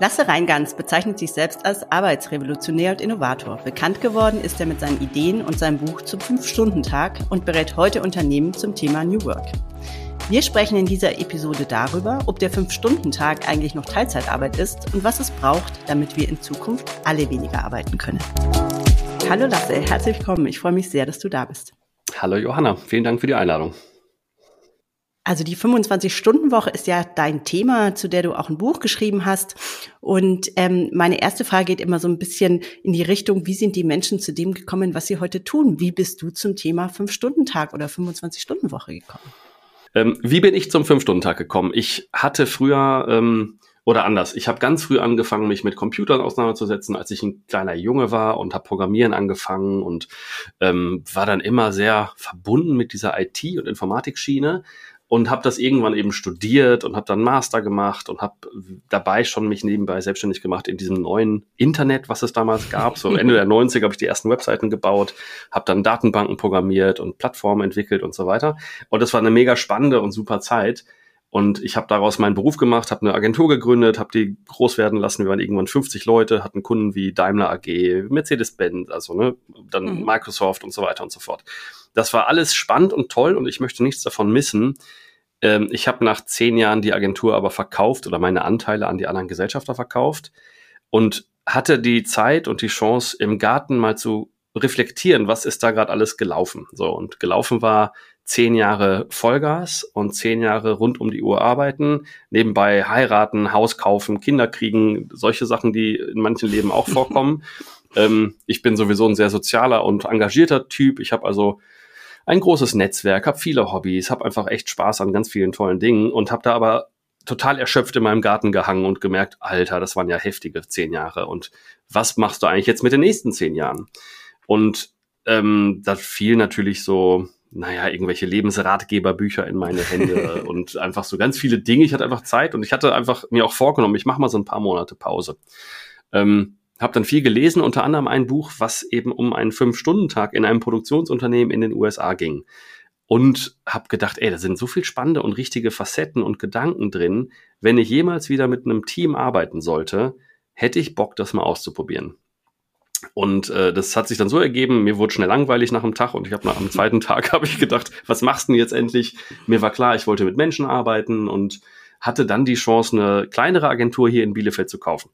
Lasse Reingans bezeichnet sich selbst als Arbeitsrevolutionär und Innovator. Bekannt geworden ist er mit seinen Ideen und seinem Buch zum Fünf-Stunden-Tag und berät heute Unternehmen zum Thema New Work. Wir sprechen in dieser Episode darüber, ob der Fünf-Stunden-Tag eigentlich noch Teilzeitarbeit ist und was es braucht, damit wir in Zukunft alle weniger arbeiten können. Hallo Lasse, herzlich willkommen. Ich freue mich sehr, dass du da bist. Hallo Johanna, vielen Dank für die Einladung. Also die 25-Stunden-Woche ist ja dein Thema, zu der du auch ein Buch geschrieben hast. Und ähm, meine erste Frage geht immer so ein bisschen in die Richtung, wie sind die Menschen zu dem gekommen, was sie heute tun? Wie bist du zum Thema Fünf-Stunden-Tag oder 25-Stunden-Woche gekommen? Ähm, wie bin ich zum Fünf-Stunden-Tag gekommen? Ich hatte früher ähm, oder anders. Ich habe ganz früh angefangen, mich mit Computern auseinanderzusetzen, als ich ein kleiner Junge war und habe Programmieren angefangen und ähm, war dann immer sehr verbunden mit dieser IT- und Informatikschiene und habe das irgendwann eben studiert und habe dann Master gemacht und habe dabei schon mich nebenbei selbstständig gemacht in diesem neuen Internet, was es damals gab. So Ende der 90er habe ich die ersten Webseiten gebaut, habe dann Datenbanken programmiert und Plattformen entwickelt und so weiter. Und das war eine mega spannende und super Zeit. Und ich habe daraus meinen Beruf gemacht, habe eine Agentur gegründet, habe die groß werden lassen. Wir waren irgendwann 50 Leute, hatten Kunden wie Daimler AG, Mercedes-Benz, also ne, dann mhm. Microsoft und so weiter und so fort. Das war alles spannend und toll und ich möchte nichts davon missen. Ähm, ich habe nach zehn Jahren die Agentur aber verkauft oder meine Anteile an die anderen Gesellschafter verkauft und hatte die Zeit und die Chance, im Garten mal zu reflektieren, was ist da gerade alles gelaufen. So, und gelaufen war zehn Jahre Vollgas und zehn Jahre rund um die Uhr arbeiten, nebenbei heiraten, Haus kaufen, Kinder kriegen, solche Sachen, die in manchen Leben auch vorkommen. ähm, ich bin sowieso ein sehr sozialer und engagierter Typ. Ich habe also ein großes Netzwerk, habe viele Hobbys, habe einfach echt Spaß an ganz vielen tollen Dingen und habe da aber total erschöpft in meinem Garten gehangen und gemerkt, Alter, das waren ja heftige zehn Jahre. Und was machst du eigentlich jetzt mit den nächsten zehn Jahren? Und ähm, da fiel natürlich so naja, irgendwelche Lebensratgeberbücher in meine Hände und einfach so ganz viele Dinge. Ich hatte einfach Zeit und ich hatte einfach mir auch vorgenommen, ich mache mal so ein paar Monate Pause. Ähm, habe dann viel gelesen, unter anderem ein Buch, was eben um einen Fünf-Stunden-Tag in einem Produktionsunternehmen in den USA ging. Und habe gedacht, ey, da sind so viel spannende und richtige Facetten und Gedanken drin. Wenn ich jemals wieder mit einem Team arbeiten sollte, hätte ich Bock, das mal auszuprobieren. Und äh, das hat sich dann so ergeben, mir wurde schnell langweilig nach dem Tag und ich habe am zweiten Tag habe ich gedacht, was machst du denn jetzt endlich? Mir war klar, ich wollte mit Menschen arbeiten und hatte dann die Chance, eine kleinere Agentur hier in Bielefeld zu kaufen.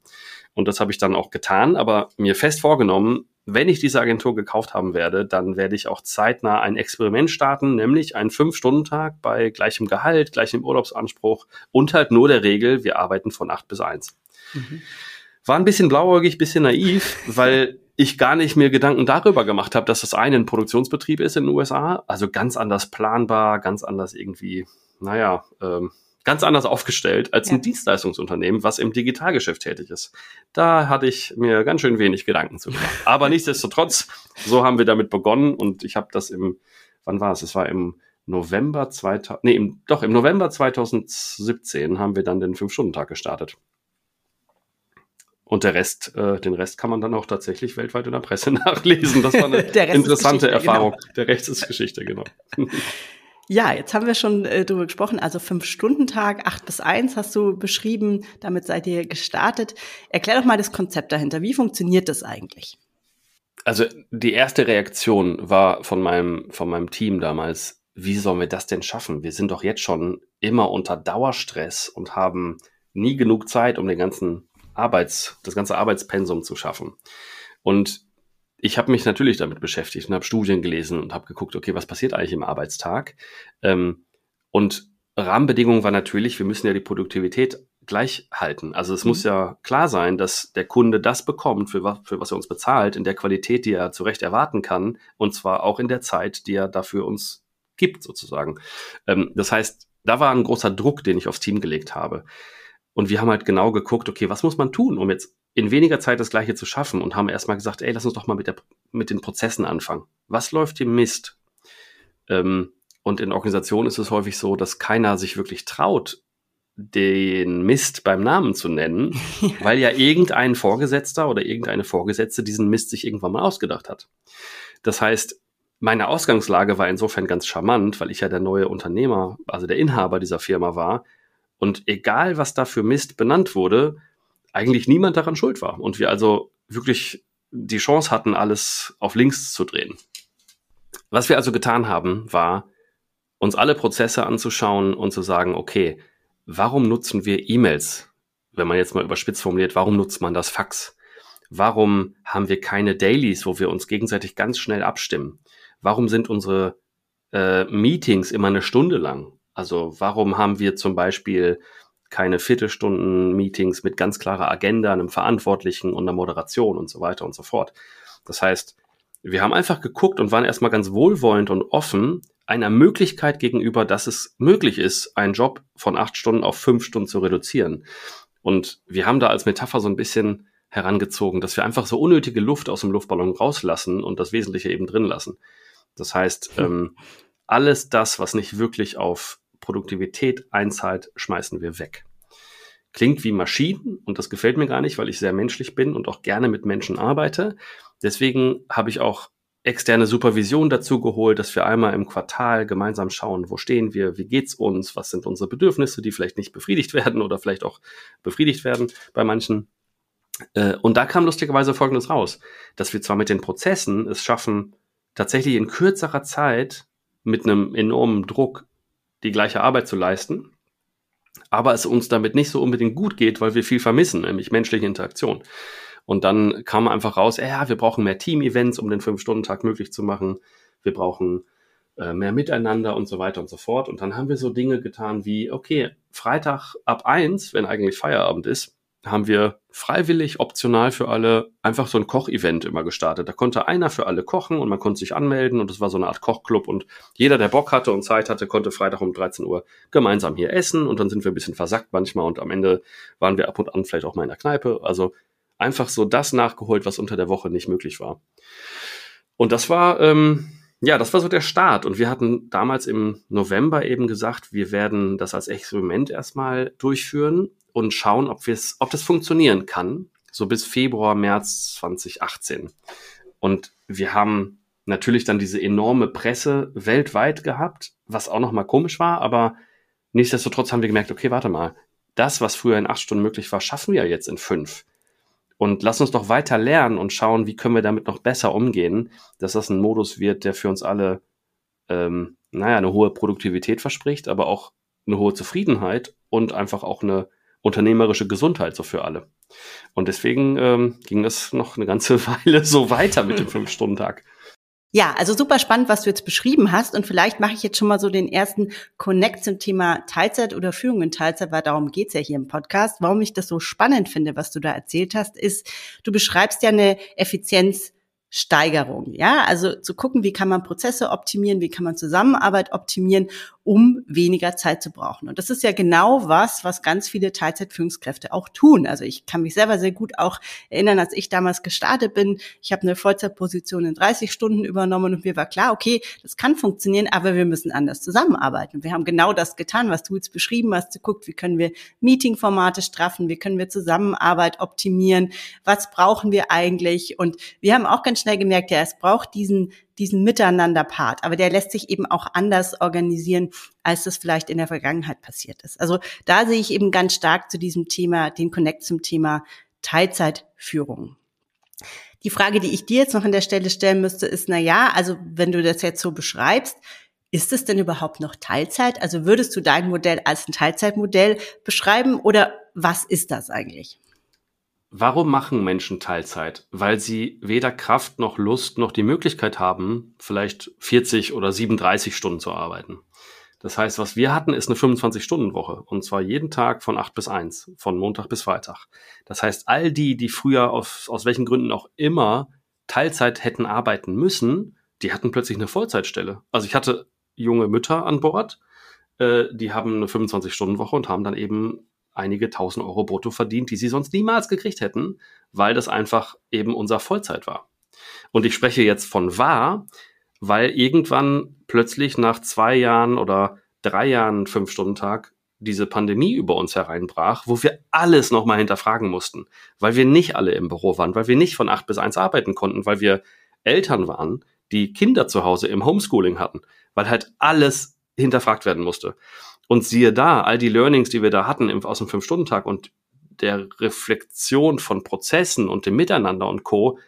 Und das habe ich dann auch getan, aber mir fest vorgenommen, wenn ich diese Agentur gekauft haben werde, dann werde ich auch zeitnah ein Experiment starten, nämlich einen Fünf-Stunden-Tag bei gleichem Gehalt, gleichem Urlaubsanspruch und halt nur der Regel, wir arbeiten von acht bis eins. Mhm. War ein bisschen blauäugig, bisschen naiv, weil ich gar nicht mir Gedanken darüber gemacht habe, dass das eine ein Produktionsbetrieb ist in den USA, also ganz anders planbar, ganz anders irgendwie, naja, ähm, ganz anders aufgestellt als ja. ein Dienstleistungsunternehmen, was im Digitalgeschäft tätig ist. Da hatte ich mir ganz schön wenig Gedanken zu gemacht. Aber nichtsdestotrotz, so haben wir damit begonnen und ich habe das im, wann war es? Es war im November 2000, nee, im, doch im November 2017 haben wir dann den Fünf-Stunden-Tag gestartet. Und der Rest, äh, den Rest kann man dann auch tatsächlich weltweit in der Presse nachlesen. Das war eine interessante Erfahrung. Genau. Der Rest ist Geschichte, genau. Ja, jetzt haben wir schon äh, darüber gesprochen. Also Fünf-Stunden-Tag, acht bis eins hast du beschrieben. Damit seid ihr gestartet. Erklär doch mal das Konzept dahinter. Wie funktioniert das eigentlich? Also die erste Reaktion war von meinem, von meinem Team damals, wie sollen wir das denn schaffen? Wir sind doch jetzt schon immer unter Dauerstress und haben nie genug Zeit, um den ganzen Arbeits, das ganze Arbeitspensum zu schaffen. Und ich habe mich natürlich damit beschäftigt und habe Studien gelesen und habe geguckt, okay, was passiert eigentlich im Arbeitstag? Ähm, und Rahmenbedingungen war natürlich, wir müssen ja die Produktivität gleich halten. Also es mhm. muss ja klar sein, dass der Kunde das bekommt, für was, für was er uns bezahlt, in der Qualität, die er zu Recht erwarten kann, und zwar auch in der Zeit, die er dafür uns gibt, sozusagen. Ähm, das heißt, da war ein großer Druck, den ich aufs Team gelegt habe. Und wir haben halt genau geguckt, okay, was muss man tun, um jetzt in weniger Zeit das Gleiche zu schaffen und haben erstmal gesagt, ey, lass uns doch mal mit, der, mit den Prozessen anfangen. Was läuft hier Mist? Ähm, und in Organisationen ist es häufig so, dass keiner sich wirklich traut, den Mist beim Namen zu nennen, weil ja irgendein Vorgesetzter oder irgendeine Vorgesetzte diesen Mist sich irgendwann mal ausgedacht hat. Das heißt, meine Ausgangslage war insofern ganz charmant, weil ich ja der neue Unternehmer, also der Inhaber dieser Firma war und egal, was da für Mist benannt wurde, eigentlich niemand daran schuld war und wir also wirklich die Chance hatten, alles auf links zu drehen. Was wir also getan haben, war, uns alle Prozesse anzuschauen und zu sagen, okay, warum nutzen wir E-Mails? Wenn man jetzt mal überspitzt formuliert, warum nutzt man das Fax? Warum haben wir keine Dailies, wo wir uns gegenseitig ganz schnell abstimmen? Warum sind unsere äh, Meetings immer eine Stunde lang? Also warum haben wir zum Beispiel keine Viertelstunden-Meetings mit ganz klarer Agenda, einem Verantwortlichen und einer Moderation und so weiter und so fort? Das heißt, wir haben einfach geguckt und waren erstmal ganz wohlwollend und offen einer Möglichkeit gegenüber, dass es möglich ist, einen Job von acht Stunden auf fünf Stunden zu reduzieren. Und wir haben da als Metapher so ein bisschen herangezogen, dass wir einfach so unnötige Luft aus dem Luftballon rauslassen und das Wesentliche eben drin lassen. Das heißt, hm. ähm, alles das, was nicht wirklich auf Produktivität einzahlt, schmeißen wir weg. Klingt wie Maschinen und das gefällt mir gar nicht, weil ich sehr menschlich bin und auch gerne mit Menschen arbeite. Deswegen habe ich auch externe Supervision dazu geholt, dass wir einmal im Quartal gemeinsam schauen, wo stehen wir, wie geht's uns, was sind unsere Bedürfnisse, die vielleicht nicht befriedigt werden oder vielleicht auch befriedigt werden bei manchen. Äh, und da kam lustigerweise Folgendes raus, dass wir zwar mit den Prozessen es schaffen, tatsächlich in kürzerer Zeit mit einem enormen Druck die gleiche Arbeit zu leisten, aber es uns damit nicht so unbedingt gut geht, weil wir viel vermissen, nämlich menschliche Interaktion. Und dann kam einfach raus, ja, wir brauchen mehr Team-Events, um den Fünf-Stunden-Tag möglich zu machen. Wir brauchen äh, mehr Miteinander und so weiter und so fort. Und dann haben wir so Dinge getan wie, okay, Freitag ab eins, wenn eigentlich Feierabend ist, haben wir freiwillig, optional für alle einfach so ein Kochevent immer gestartet. Da konnte einer für alle kochen und man konnte sich anmelden und es war so eine Art Kochclub und jeder, der Bock hatte und Zeit hatte, konnte Freitag um 13 Uhr gemeinsam hier essen und dann sind wir ein bisschen versackt manchmal und am Ende waren wir ab und an vielleicht auch mal in der Kneipe. Also einfach so das nachgeholt, was unter der Woche nicht möglich war. Und das war, ähm, ja, das war so der Start. Und wir hatten damals im November eben gesagt, wir werden das als Experiment erstmal durchführen und schauen, ob, wir's, ob das funktionieren kann. So bis Februar, März 2018. Und wir haben natürlich dann diese enorme Presse weltweit gehabt, was auch nochmal komisch war, aber nichtsdestotrotz haben wir gemerkt, okay, warte mal, das, was früher in acht Stunden möglich war, schaffen wir jetzt in fünf. Und lass uns doch weiter lernen und schauen, wie können wir damit noch besser umgehen, dass das ein Modus wird, der für uns alle, ähm, naja, eine hohe Produktivität verspricht, aber auch eine hohe Zufriedenheit und einfach auch eine unternehmerische Gesundheit so für alle. Und deswegen ähm, ging das noch eine ganze Weile so weiter mit dem Fünf-Stunden-Tag. Ja, also super spannend, was du jetzt beschrieben hast. Und vielleicht mache ich jetzt schon mal so den ersten Connect zum Thema Teilzeit oder Führung in Teilzeit, weil darum geht's ja hier im Podcast. Warum ich das so spannend finde, was du da erzählt hast, ist, du beschreibst ja eine Effizienz Steigerung. Ja, also zu gucken, wie kann man Prozesse optimieren, wie kann man Zusammenarbeit optimieren, um weniger Zeit zu brauchen. Und das ist ja genau was, was ganz viele Teilzeitführungskräfte auch tun. Also ich kann mich selber sehr gut auch erinnern, als ich damals gestartet bin. Ich habe eine Vollzeitposition in 30 Stunden übernommen und mir war klar, okay, das kann funktionieren, aber wir müssen anders zusammenarbeiten. Wir haben genau das getan, was du jetzt beschrieben hast. Du guckt, wie können wir Meetingformate straffen, wie können wir Zusammenarbeit optimieren, was brauchen wir eigentlich? Und wir haben auch ganz schnell gemerkt, ja, es braucht diesen, diesen Miteinander-Part, aber der lässt sich eben auch anders organisieren, als das vielleicht in der Vergangenheit passiert ist. Also da sehe ich eben ganz stark zu diesem Thema, den Connect zum Thema Teilzeitführung. Die Frage, die ich dir jetzt noch an der Stelle stellen müsste, ist, na ja, also wenn du das jetzt so beschreibst, ist es denn überhaupt noch Teilzeit? Also würdest du dein Modell als ein Teilzeitmodell beschreiben oder was ist das eigentlich? Warum machen Menschen Teilzeit? Weil sie weder Kraft noch Lust noch die Möglichkeit haben, vielleicht 40 oder 37 Stunden zu arbeiten. Das heißt, was wir hatten, ist eine 25-Stunden-Woche. Und zwar jeden Tag von 8 bis 1, von Montag bis Freitag. Das heißt, all die, die früher auf, aus welchen Gründen auch immer Teilzeit hätten arbeiten müssen, die hatten plötzlich eine Vollzeitstelle. Also ich hatte junge Mütter an Bord, äh, die haben eine 25-Stunden-Woche und haben dann eben einige tausend Euro brutto verdient, die sie sonst niemals gekriegt hätten, weil das einfach eben unser Vollzeit war. Und ich spreche jetzt von wahr, weil irgendwann plötzlich nach zwei Jahren oder drei Jahren Fünf-Stunden-Tag diese Pandemie über uns hereinbrach, wo wir alles nochmal hinterfragen mussten, weil wir nicht alle im Büro waren, weil wir nicht von acht bis eins arbeiten konnten, weil wir Eltern waren, die Kinder zu Hause im Homeschooling hatten, weil halt alles hinterfragt werden musste. Und siehe da, all die Learnings, die wir da hatten im, aus dem Fünf-Stunden-Tag und der Reflexion von Prozessen und dem Miteinander und Co.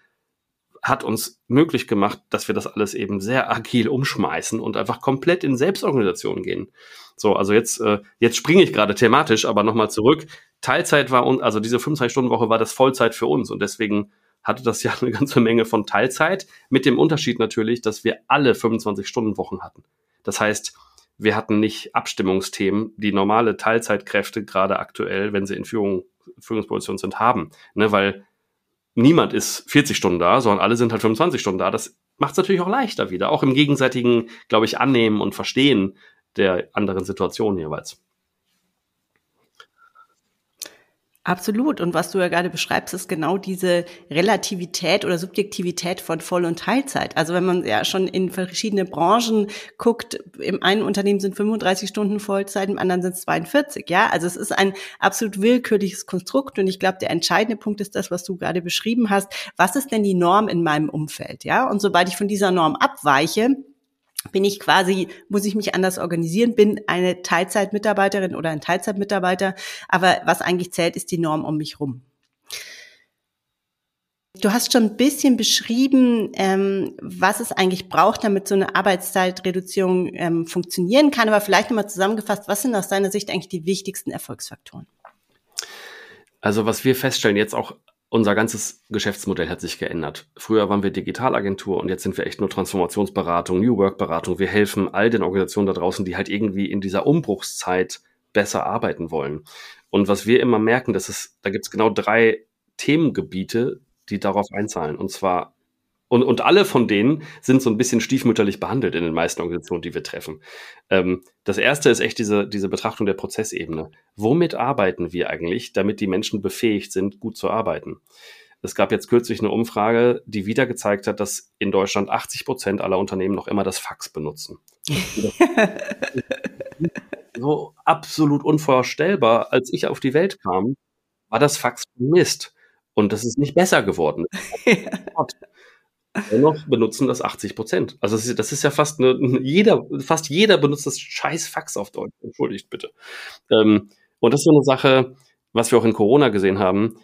hat uns möglich gemacht, dass wir das alles eben sehr agil umschmeißen und einfach komplett in Selbstorganisation gehen. So, also jetzt, äh, jetzt springe ich gerade thematisch, aber nochmal zurück. Teilzeit war uns, also diese 25-Stunden-Woche war das Vollzeit für uns und deswegen hatte das ja eine ganze Menge von Teilzeit, mit dem Unterschied natürlich, dass wir alle 25-Stunden-Wochen hatten. Das heißt, wir hatten nicht Abstimmungsthemen, die normale Teilzeitkräfte gerade aktuell, wenn sie in Führung, Führungspositionen sind, haben. Ne, weil niemand ist 40 Stunden da, sondern alle sind halt 25 Stunden da. Das macht es natürlich auch leichter wieder, auch im gegenseitigen, glaube ich, Annehmen und Verstehen der anderen Situation jeweils. Absolut. Und was du ja gerade beschreibst, ist genau diese Relativität oder Subjektivität von Voll- und Teilzeit. Also wenn man ja schon in verschiedene Branchen guckt, im einen Unternehmen sind 35 Stunden Vollzeit, im anderen sind es 42. Ja, also es ist ein absolut willkürliches Konstrukt. Und ich glaube, der entscheidende Punkt ist das, was du gerade beschrieben hast. Was ist denn die Norm in meinem Umfeld? Ja, und sobald ich von dieser Norm abweiche, bin ich quasi, muss ich mich anders organisieren, bin eine Teilzeitmitarbeiterin oder ein Teilzeitmitarbeiter, aber was eigentlich zählt, ist die Norm um mich rum. Du hast schon ein bisschen beschrieben, ähm, was es eigentlich braucht, damit so eine Arbeitszeitreduzierung ähm, funktionieren kann, aber vielleicht nochmal zusammengefasst, was sind aus deiner Sicht eigentlich die wichtigsten Erfolgsfaktoren? Also was wir feststellen jetzt auch unser ganzes Geschäftsmodell hat sich geändert. Früher waren wir Digitalagentur und jetzt sind wir echt nur Transformationsberatung, New Work Beratung. Wir helfen all den Organisationen da draußen, die halt irgendwie in dieser Umbruchszeit besser arbeiten wollen. Und was wir immer merken, dass es, da gibt es genau drei Themengebiete, die darauf einzahlen. Und zwar und, und alle von denen sind so ein bisschen stiefmütterlich behandelt in den meisten Organisationen, die wir treffen. Ähm, das erste ist echt diese, diese Betrachtung der Prozessebene. Womit arbeiten wir eigentlich, damit die Menschen befähigt sind, gut zu arbeiten? Es gab jetzt kürzlich eine Umfrage, die wieder gezeigt hat, dass in Deutschland 80 Prozent aller Unternehmen noch immer das Fax benutzen. so absolut unvorstellbar. Als ich auf die Welt kam, war das Fax Mist. Und das ist nicht besser geworden. Dennoch benutzen das 80 Prozent. Also das ist, das ist, ja fast eine, jeder, fast jeder benutzt das scheiß Fax auf Deutsch. Entschuldigt bitte. Ähm, und das ist so eine Sache, was wir auch in Corona gesehen haben.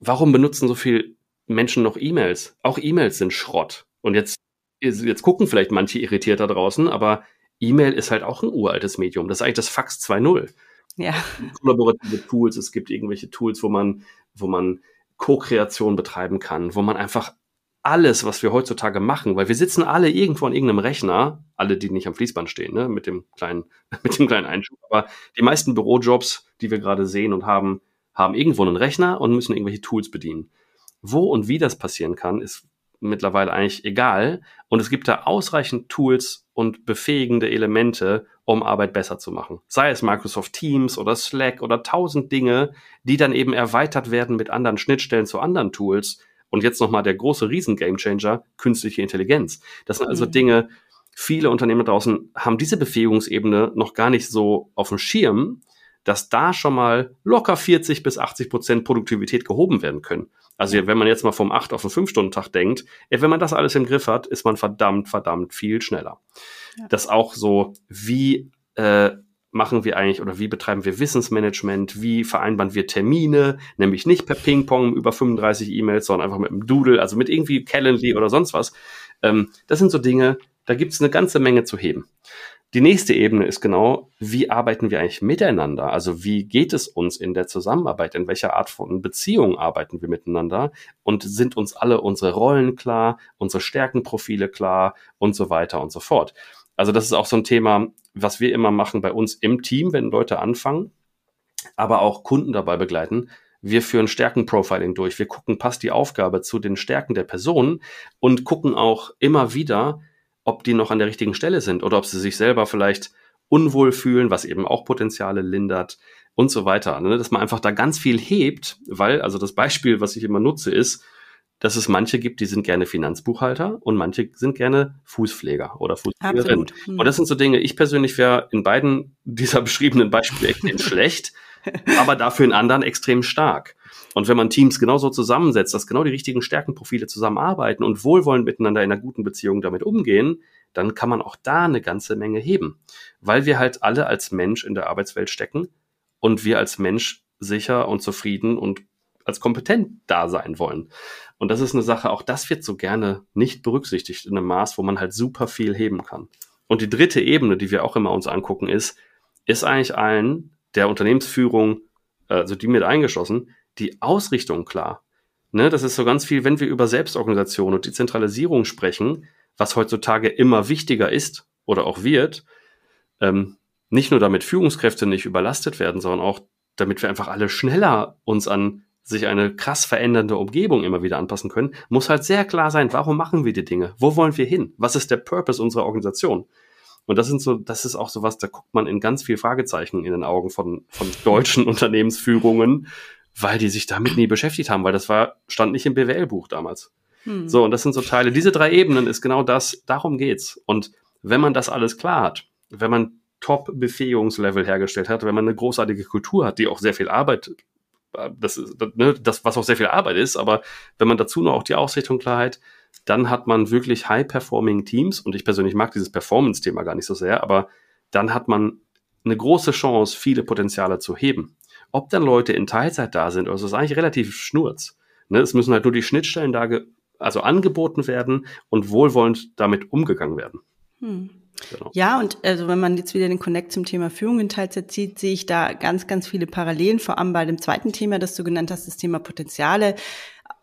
Warum benutzen so viele Menschen noch E-Mails? Auch E-Mails sind Schrott. Und jetzt, jetzt gucken vielleicht manche irritiert da draußen, aber E-Mail ist halt auch ein uraltes Medium. Das ist eigentlich das Fax 2.0. Ja. Kollaborative Tools, es gibt irgendwelche Tools, wo man, wo man Co-Kreation betreiben kann, wo man einfach alles, was wir heutzutage machen, weil wir sitzen alle irgendwo an irgendeinem Rechner, alle, die nicht am Fließband stehen, ne, mit dem kleinen, mit dem kleinen Einschub. Aber die meisten Bürojobs, die wir gerade sehen und haben, haben irgendwo einen Rechner und müssen irgendwelche Tools bedienen. Wo und wie das passieren kann, ist mittlerweile eigentlich egal. Und es gibt da ausreichend Tools und befähigende Elemente, um Arbeit besser zu machen. Sei es Microsoft Teams oder Slack oder tausend Dinge, die dann eben erweitert werden mit anderen Schnittstellen zu anderen Tools, und jetzt nochmal der große Riesen-Gamechanger, künstliche Intelligenz. Das sind also mhm. Dinge, viele Unternehmen draußen haben diese Befähigungsebene noch gar nicht so auf dem Schirm, dass da schon mal locker 40 bis 80 Prozent Produktivität gehoben werden können. Also wenn man jetzt mal vom 8 auf den 5-Stunden-Tag denkt, wenn man das alles im Griff hat, ist man verdammt, verdammt viel schneller. Ja. Das auch so, wie äh, machen wir eigentlich oder wie betreiben wir Wissensmanagement, wie vereinbaren wir Termine, nämlich nicht per Ping-Pong über 35 E-Mails, sondern einfach mit einem Doodle, also mit irgendwie Calendly oder sonst was. Ähm, das sind so Dinge, da gibt es eine ganze Menge zu heben. Die nächste Ebene ist genau, wie arbeiten wir eigentlich miteinander? Also wie geht es uns in der Zusammenarbeit? In welcher Art von Beziehung arbeiten wir miteinander? Und sind uns alle unsere Rollen klar, unsere Stärkenprofile klar und so weiter und so fort? Also das ist auch so ein Thema, was wir immer machen bei uns im Team, wenn Leute anfangen, aber auch Kunden dabei begleiten. Wir führen Stärkenprofiling durch. Wir gucken, passt die Aufgabe zu den Stärken der Person und gucken auch immer wieder, ob die noch an der richtigen Stelle sind oder ob sie sich selber vielleicht unwohl fühlen, was eben auch Potenziale lindert und so weiter. Ne? Dass man einfach da ganz viel hebt, weil, also das Beispiel, was ich immer nutze, ist, dass es manche gibt, die sind gerne Finanzbuchhalter und manche sind gerne Fußpfleger oder Fußpflegerin. Hm. Und das sind so Dinge, ich persönlich wäre in beiden dieser beschriebenen Beispiele extrem schlecht, aber dafür in anderen extrem stark. Und wenn man Teams genauso zusammensetzt, dass genau die richtigen Stärkenprofile zusammenarbeiten und wohlwollend miteinander in einer guten Beziehung damit umgehen, dann kann man auch da eine ganze Menge heben. Weil wir halt alle als Mensch in der Arbeitswelt stecken und wir als Mensch sicher und zufrieden und als kompetent da sein wollen. Und das ist eine Sache, auch das wird so gerne nicht berücksichtigt in einem Maß, wo man halt super viel heben kann. Und die dritte Ebene, die wir auch immer uns angucken, ist, ist eigentlich allen der Unternehmensführung, also die mit eingeschlossen, die Ausrichtung klar. Ne, das ist so ganz viel, wenn wir über Selbstorganisation und Dezentralisierung sprechen, was heutzutage immer wichtiger ist oder auch wird, ähm, nicht nur damit Führungskräfte nicht überlastet werden, sondern auch damit wir einfach alle schneller uns an sich eine krass verändernde Umgebung immer wieder anpassen können, muss halt sehr klar sein, warum machen wir die Dinge? Wo wollen wir hin? Was ist der Purpose unserer Organisation? Und das sind so, das ist auch so was, da guckt man in ganz viel Fragezeichen in den Augen von, von deutschen Unternehmensführungen, weil die sich damit nie beschäftigt haben, weil das war, stand nicht im BWL-Buch damals. Hm. So, und das sind so Teile. Diese drei Ebenen ist genau das, darum geht's. Und wenn man das alles klar hat, wenn man Top-Befähigungslevel hergestellt hat, wenn man eine großartige Kultur hat, die auch sehr viel Arbeit, das ist, ne, das, was auch sehr viel Arbeit ist, aber wenn man dazu noch auch die Ausrichtung Klarheit, dann hat man wirklich high-performing Teams und ich persönlich mag dieses Performance-Thema gar nicht so sehr, aber dann hat man eine große Chance, viele Potenziale zu heben. Ob dann Leute in Teilzeit da sind, also ist eigentlich relativ schnurz. Ne, es müssen halt nur die Schnittstellen da also angeboten werden und wohlwollend damit umgegangen werden. Hm. Genau. Ja, und also wenn man jetzt wieder den Connect zum Thema Führung in Teilzeit zieht, sehe ich da ganz, ganz viele Parallelen, vor allem bei dem zweiten Thema, das du genannt hast, das Thema Potenziale.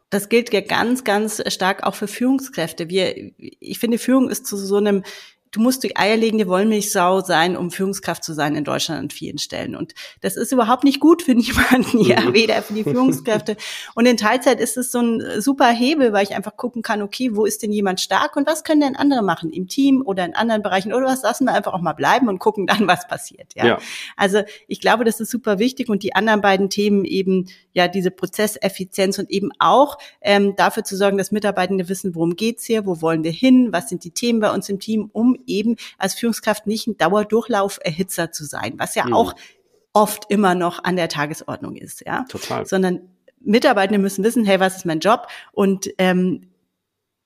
Das gilt ja ganz, ganz stark auch für Führungskräfte. Wir, ich finde, Führung ist zu so einem du musst die eierlegende Wollmilchsau sein, um Führungskraft zu sein in Deutschland an vielen Stellen. Und das ist überhaupt nicht gut für niemanden, ja, mhm. weder für die Führungskräfte. Und in Teilzeit ist es so ein super Hebel, weil ich einfach gucken kann, okay, wo ist denn jemand stark und was können denn andere machen im Team oder in anderen Bereichen oder was lassen wir einfach auch mal bleiben und gucken dann, was passiert, ja. ja. Also ich glaube, das ist super wichtig und die anderen beiden Themen eben, ja, diese Prozesseffizienz und eben auch ähm, dafür zu sorgen, dass Mitarbeitende wissen, worum geht's hier, wo wollen wir hin, was sind die Themen bei uns im Team, um eben als Führungskraft nicht ein Dauerdurchlauferhitzer zu sein, was ja mhm. auch oft immer noch an der Tagesordnung ist, ja. Total. Sondern Mitarbeitende müssen wissen, hey, was ist mein Job? Und ähm,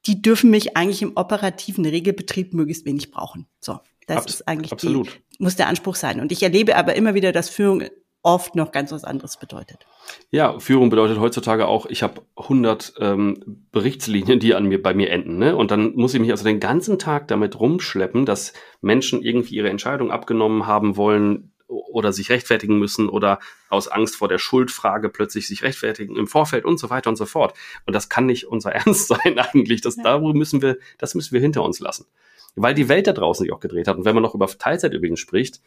die dürfen mich eigentlich im operativen Regelbetrieb möglichst wenig brauchen. So, das Abs ist eigentlich absolut. Die, muss der Anspruch sein. Und ich erlebe aber immer wieder, dass Führung oft noch ganz was anderes bedeutet. Ja, Führung bedeutet heutzutage auch, ich habe 100 ähm, Berichtslinien, die an mir bei mir enden, ne? Und dann muss ich mich also den ganzen Tag damit rumschleppen, dass Menschen irgendwie ihre Entscheidung abgenommen haben wollen oder sich rechtfertigen müssen oder aus Angst vor der Schuldfrage plötzlich sich rechtfertigen im Vorfeld und so weiter und so fort. Und das kann nicht unser Ernst sein eigentlich. Das ja. darüber müssen wir, das müssen wir hinter uns lassen, weil die Welt da draußen sich auch gedreht hat. Und wenn man noch über Teilzeit übrigens spricht,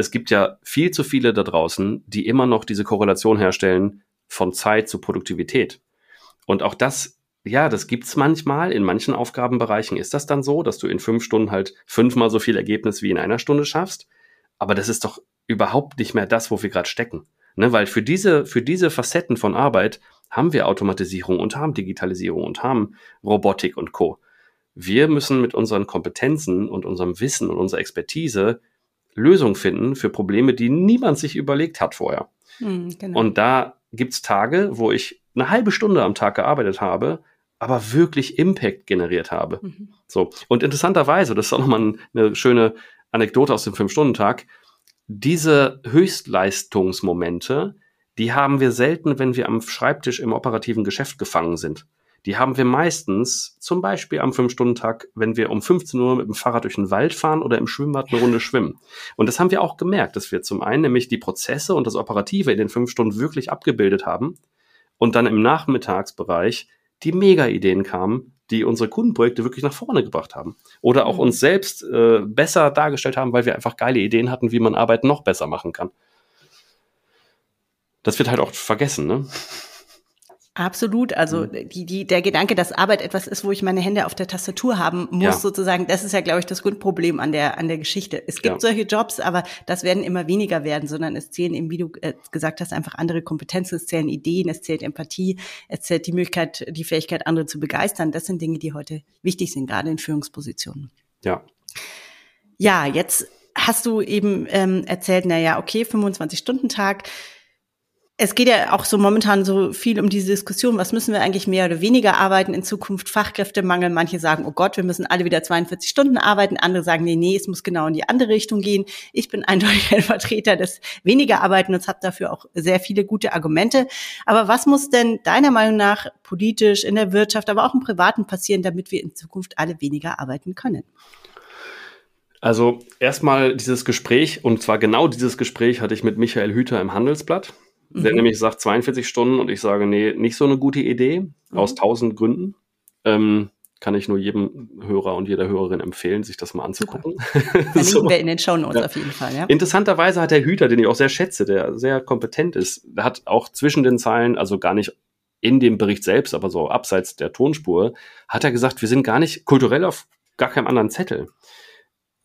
es gibt ja viel zu viele da draußen, die immer noch diese Korrelation herstellen von Zeit zu Produktivität. Und auch das, ja, das gibt's manchmal. In manchen Aufgabenbereichen ist das dann so, dass du in fünf Stunden halt fünfmal so viel Ergebnis wie in einer Stunde schaffst. Aber das ist doch überhaupt nicht mehr das, wo wir gerade stecken. Ne? Weil für diese, für diese Facetten von Arbeit haben wir Automatisierung und haben Digitalisierung und haben Robotik und Co. Wir müssen mit unseren Kompetenzen und unserem Wissen und unserer Expertise Lösungen finden für Probleme, die niemand sich überlegt hat vorher. Mhm, genau. Und da gibt's Tage, wo ich eine halbe Stunde am Tag gearbeitet habe, aber wirklich Impact generiert habe. Mhm. So. Und interessanterweise, das ist auch nochmal eine schöne Anekdote aus dem Fünf-Stunden-Tag, diese Höchstleistungsmomente, die haben wir selten, wenn wir am Schreibtisch im operativen Geschäft gefangen sind die haben wir meistens zum Beispiel am Fünf-Stunden-Tag, wenn wir um 15 Uhr mit dem Fahrrad durch den Wald fahren oder im Schwimmbad eine Runde schwimmen. Und das haben wir auch gemerkt, dass wir zum einen nämlich die Prozesse und das Operative in den fünf Stunden wirklich abgebildet haben und dann im Nachmittagsbereich die Mega-Ideen kamen, die unsere Kundenprojekte wirklich nach vorne gebracht haben. Oder auch mhm. uns selbst äh, besser dargestellt haben, weil wir einfach geile Ideen hatten, wie man Arbeit noch besser machen kann. Das wird halt auch vergessen, ne? Absolut. Also mhm. die, die, der Gedanke, dass Arbeit etwas ist, wo ich meine Hände auf der Tastatur haben muss, ja. sozusagen, das ist ja, glaube ich, das Grundproblem an der, an der Geschichte. Es gibt ja. solche Jobs, aber das werden immer weniger werden, sondern es zählen eben, wie du äh, gesagt hast, einfach andere Kompetenzen, es zählen Ideen, es zählt Empathie, es zählt die Möglichkeit, die Fähigkeit, andere zu begeistern. Das sind Dinge, die heute wichtig sind, gerade in Führungspositionen. Ja. Ja, jetzt hast du eben ähm, erzählt, na ja, okay, 25-Stunden-Tag es geht ja auch so momentan so viel um diese Diskussion, was müssen wir eigentlich mehr oder weniger arbeiten in Zukunft, Fachkräftemangel. Manche sagen, oh Gott, wir müssen alle wieder 42 Stunden arbeiten. Andere sagen, nee, nee, es muss genau in die andere Richtung gehen. Ich bin eindeutig ein Vertreter des weniger Arbeiten und habe dafür auch sehr viele gute Argumente. Aber was muss denn deiner Meinung nach politisch, in der Wirtschaft, aber auch im Privaten passieren, damit wir in Zukunft alle weniger arbeiten können? Also erstmal dieses Gespräch, und zwar genau dieses Gespräch hatte ich mit Michael Hüter im Handelsblatt. Der mhm. nämlich sagt 42 Stunden und ich sage, nee, nicht so eine gute Idee, mhm. aus tausend Gründen. Ähm, kann ich nur jedem Hörer und jeder Hörerin empfehlen, sich das mal anzugucken. Verlinken so. wir in den Show Notes ja. auf jeden Fall. Ja. Interessanterweise hat der Hüter, den ich auch sehr schätze, der sehr kompetent ist, der hat auch zwischen den Zeilen, also gar nicht in dem Bericht selbst, aber so abseits der Tonspur, hat er gesagt, wir sind gar nicht kulturell auf gar keinem anderen Zettel.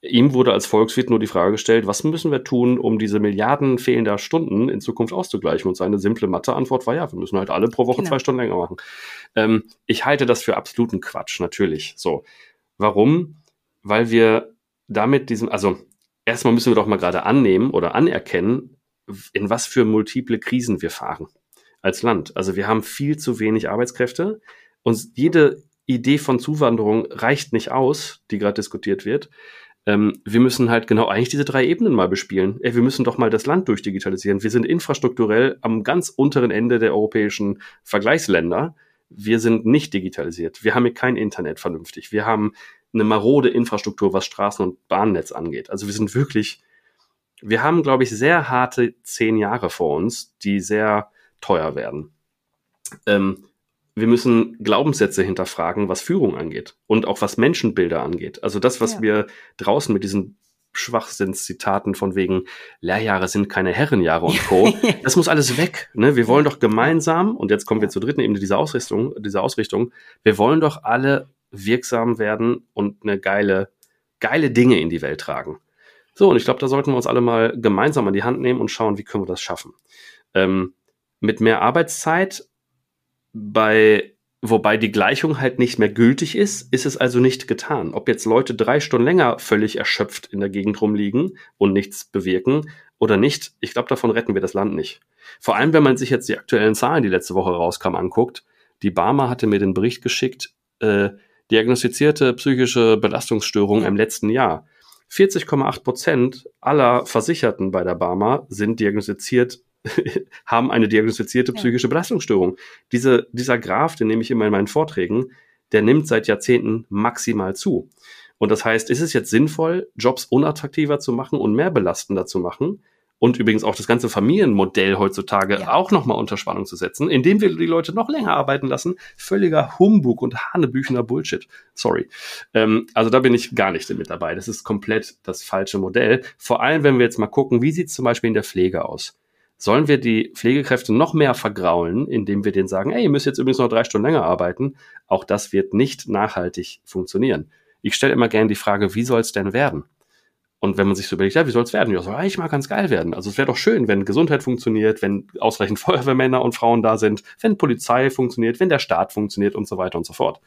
Ihm wurde als Volkswirt nur die Frage gestellt, was müssen wir tun, um diese Milliarden fehlender Stunden in Zukunft auszugleichen? Und seine simple Mathe-Antwort war ja, wir müssen halt alle pro Woche genau. zwei Stunden länger machen. Ähm, ich halte das für absoluten Quatsch, natürlich. So. Warum? Weil wir damit diesen, also erstmal müssen wir doch mal gerade annehmen oder anerkennen, in was für multiple Krisen wir fahren als Land. Also wir haben viel zu wenig Arbeitskräfte und jede Idee von Zuwanderung reicht nicht aus, die gerade diskutiert wird ähm, wir müssen halt genau eigentlich diese drei Ebenen mal bespielen. Ey, wir müssen doch mal das Land durchdigitalisieren. Wir sind infrastrukturell am ganz unteren Ende der europäischen Vergleichsländer. Wir sind nicht digitalisiert. Wir haben hier kein Internet vernünftig. Wir haben eine marode Infrastruktur, was Straßen- und Bahnnetz angeht. Also wir sind wirklich, wir haben, glaube ich, sehr harte zehn Jahre vor uns, die sehr teuer werden. Ähm, wir müssen Glaubenssätze hinterfragen, was Führung angeht und auch was Menschenbilder angeht. Also das, was ja. wir draußen mit diesen Schwachsinnszitaten von wegen Lehrjahre sind keine Herrenjahre und Co. das muss alles weg. Ne? Wir wollen doch gemeinsam, und jetzt kommen wir zur dritten Ebene dieser Ausrichtung, dieser Ausrichtung, wir wollen doch alle wirksam werden und eine geile, geile Dinge in die Welt tragen. So, und ich glaube, da sollten wir uns alle mal gemeinsam an die Hand nehmen und schauen, wie können wir das schaffen. Ähm, mit mehr Arbeitszeit bei Wobei die Gleichung halt nicht mehr gültig ist, ist es also nicht getan. Ob jetzt Leute drei Stunden länger völlig erschöpft in der Gegend rumliegen und nichts bewirken oder nicht, ich glaube, davon retten wir das Land nicht. Vor allem, wenn man sich jetzt die aktuellen Zahlen, die letzte Woche rauskamen, anguckt. Die Barmer hatte mir den Bericht geschickt, äh, diagnostizierte psychische Belastungsstörungen im letzten Jahr. 40,8 Prozent aller Versicherten bei der Barmer sind diagnostiziert haben eine diagnostizierte psychische Belastungsstörung. Diese, dieser Graph, den nehme ich immer in meinen Vorträgen, der nimmt seit Jahrzehnten maximal zu. Und das heißt, ist es jetzt sinnvoll, Jobs unattraktiver zu machen und mehr belastender zu machen? Und übrigens auch das ganze Familienmodell heutzutage ja. auch nochmal unter Spannung zu setzen, indem wir die Leute noch länger arbeiten lassen. Völliger Humbug und hanebüchener Bullshit. Sorry. Ähm, also da bin ich gar nicht mit dabei. Das ist komplett das falsche Modell. Vor allem, wenn wir jetzt mal gucken, wie sieht es zum Beispiel in der Pflege aus? Sollen wir die Pflegekräfte noch mehr vergraulen, indem wir denen sagen, ey, ihr müsst jetzt übrigens noch drei Stunden länger arbeiten? Auch das wird nicht nachhaltig funktionieren. Ich stelle immer gerne die Frage, wie soll es denn werden? Und wenn man sich so überlegt, ja, wie soll es werden? Ja, soll eigentlich mal ganz geil werden. Also es wäre doch schön, wenn Gesundheit funktioniert, wenn ausreichend Feuerwehrmänner und Frauen da sind, wenn Polizei funktioniert, wenn der Staat funktioniert und so weiter und so fort.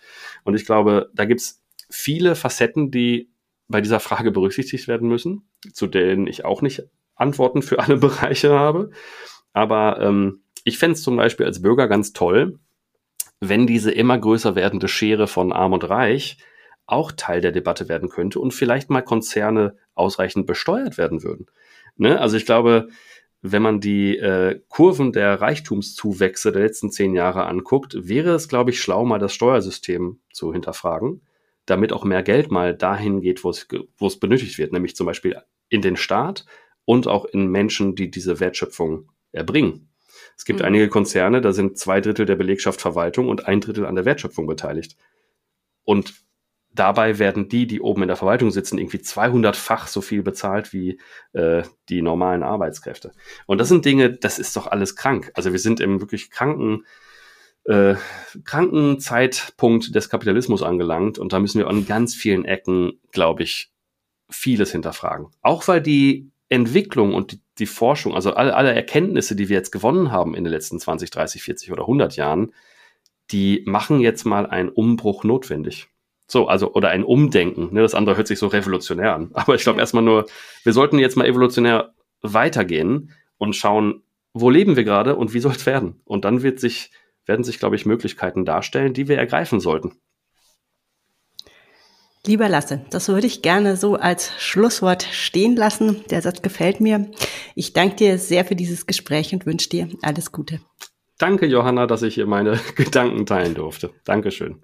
Und ich glaube, da gibt's viele Facetten, die bei dieser Frage berücksichtigt werden müssen, zu denen ich auch nicht Antworten für alle Bereiche habe. Aber ähm, ich fände es zum Beispiel als Bürger ganz toll, wenn diese immer größer werdende Schere von Arm und Reich auch Teil der Debatte werden könnte und vielleicht mal Konzerne ausreichend besteuert werden würden. Ne? Also ich glaube, wenn man die äh, Kurven der Reichtumszuwächse der letzten zehn Jahre anguckt, wäre es, glaube ich, schlau, mal das Steuersystem zu hinterfragen, damit auch mehr Geld mal dahin geht, wo es, wo es benötigt wird, nämlich zum Beispiel in den Staat, und auch in Menschen, die diese Wertschöpfung erbringen. Es gibt mhm. einige Konzerne, da sind zwei Drittel der Belegschaft Verwaltung und ein Drittel an der Wertschöpfung beteiligt. Und dabei werden die, die oben in der Verwaltung sitzen, irgendwie 200-fach so viel bezahlt wie äh, die normalen Arbeitskräfte. Und das sind Dinge, das ist doch alles krank. Also wir sind im wirklich kranken, äh, kranken Zeitpunkt des Kapitalismus angelangt und da müssen wir an ganz vielen Ecken, glaube ich, vieles hinterfragen. Auch weil die Entwicklung und die, die Forschung, also alle, alle Erkenntnisse, die wir jetzt gewonnen haben in den letzten 20, 30, 40 oder 100 Jahren, die machen jetzt mal einen Umbruch notwendig. So, also, oder ein Umdenken. Ne? Das andere hört sich so revolutionär an. Aber ich glaube ja. erstmal nur, wir sollten jetzt mal evolutionär weitergehen und schauen, wo leben wir gerade und wie soll es werden? Und dann wird sich, werden sich, glaube ich, Möglichkeiten darstellen, die wir ergreifen sollten. Lieber Lasse, das würde ich gerne so als Schlusswort stehen lassen. Der Satz gefällt mir. Ich danke dir sehr für dieses Gespräch und wünsche dir alles Gute. Danke, Johanna, dass ich hier meine Gedanken teilen durfte. Dankeschön.